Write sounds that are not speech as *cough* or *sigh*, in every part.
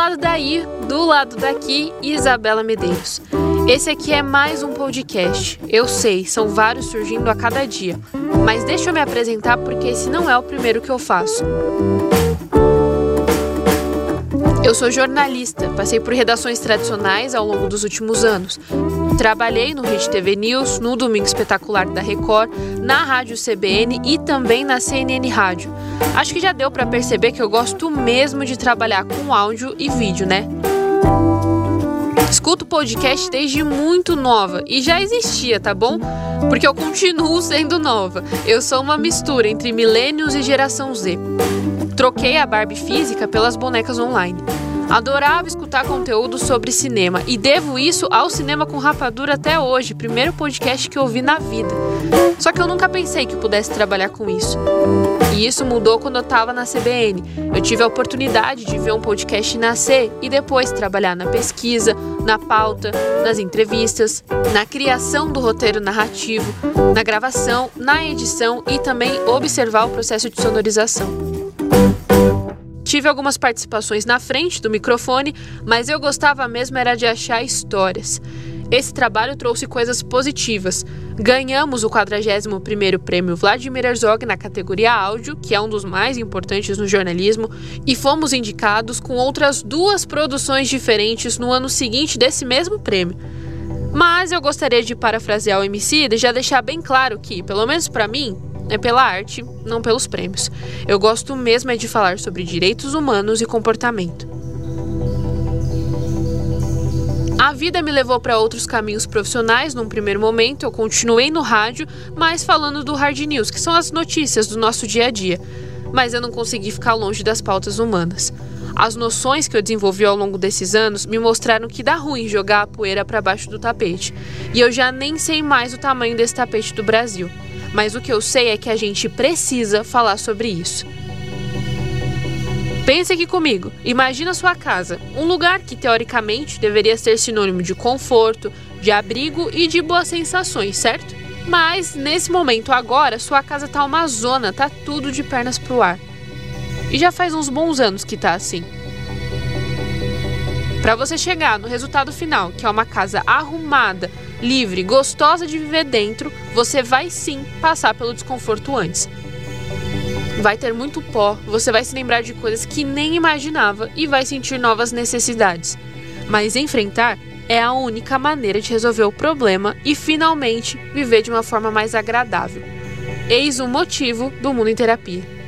lado daí, do lado daqui, Isabela Medeiros. Esse aqui é mais um podcast. Eu sei, são vários surgindo a cada dia. Mas deixa eu me apresentar porque esse não é o primeiro que eu faço. Eu sou jornalista, passei por redações tradicionais ao longo dos últimos anos. Trabalhei no Rede TV News, no Domingo Espetacular da Record, na Rádio CBN e também na CNN Rádio. Acho que já deu para perceber que eu gosto mesmo de trabalhar com áudio e vídeo, né? Escuto podcast desde muito nova e já existia, tá bom? Porque eu continuo *laughs* sendo nova. Eu sou uma mistura entre millennials e geração Z. Troquei a Barbie física pelas bonecas online. Adorava escutar conteúdo sobre cinema e devo isso ao Cinema com Rapadura até hoje, primeiro podcast que eu vi na vida. Só que eu nunca pensei que pudesse trabalhar com isso. E isso mudou quando eu estava na CBN. Eu tive a oportunidade de ver um podcast nascer e depois trabalhar na pesquisa, na pauta, nas entrevistas, na criação do roteiro narrativo, na gravação, na edição e também observar o processo de sonorização. Tive algumas participações na frente do microfone, mas eu gostava mesmo era de achar histórias. Esse trabalho trouxe coisas positivas. Ganhamos o 41º Prêmio Vladimir Herzog na categoria áudio, que é um dos mais importantes no jornalismo, e fomos indicados com outras duas produções diferentes no ano seguinte desse mesmo prêmio. Mas eu gostaria de parafrasear o MC e já deixar bem claro que, pelo menos para mim, é pela arte, não pelos prêmios. Eu gosto mesmo é de falar sobre direitos humanos e comportamento. A vida me levou para outros caminhos profissionais. Num primeiro momento, eu continuei no rádio, mas falando do hard news, que são as notícias do nosso dia a dia. Mas eu não consegui ficar longe das pautas humanas. As noções que eu desenvolvi ao longo desses anos me mostraram que dá ruim jogar a poeira para baixo do tapete. E eu já nem sei mais o tamanho desse tapete do Brasil mas o que eu sei é que a gente precisa falar sobre isso. Pense aqui comigo. Imagina sua casa, um lugar que teoricamente deveria ser sinônimo de conforto, de abrigo e de boas sensações, certo? Mas nesse momento agora, sua casa tá uma zona, tá tudo de pernas pro ar. E já faz uns bons anos que tá assim. Para você chegar no resultado final, que é uma casa arrumada, livre, gostosa de viver dentro, você vai sim passar pelo desconforto antes. Vai ter muito pó, você vai se lembrar de coisas que nem imaginava e vai sentir novas necessidades. Mas enfrentar é a única maneira de resolver o problema e finalmente viver de uma forma mais agradável. Eis o motivo do mundo em terapia.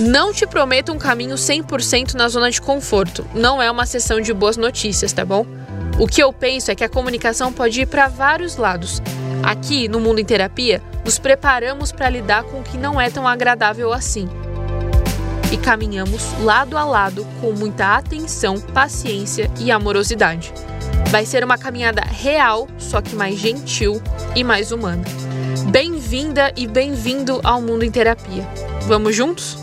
Não te prometo um caminho 100% na zona de conforto. Não é uma sessão de boas notícias, tá bom? O que eu penso é que a comunicação pode ir para vários lados. Aqui, no Mundo em Terapia, nos preparamos para lidar com o que não é tão agradável assim. E caminhamos lado a lado com muita atenção, paciência e amorosidade. Vai ser uma caminhada real, só que mais gentil e mais humana. Bem-vinda e bem-vindo ao Mundo em Terapia. Vamos juntos?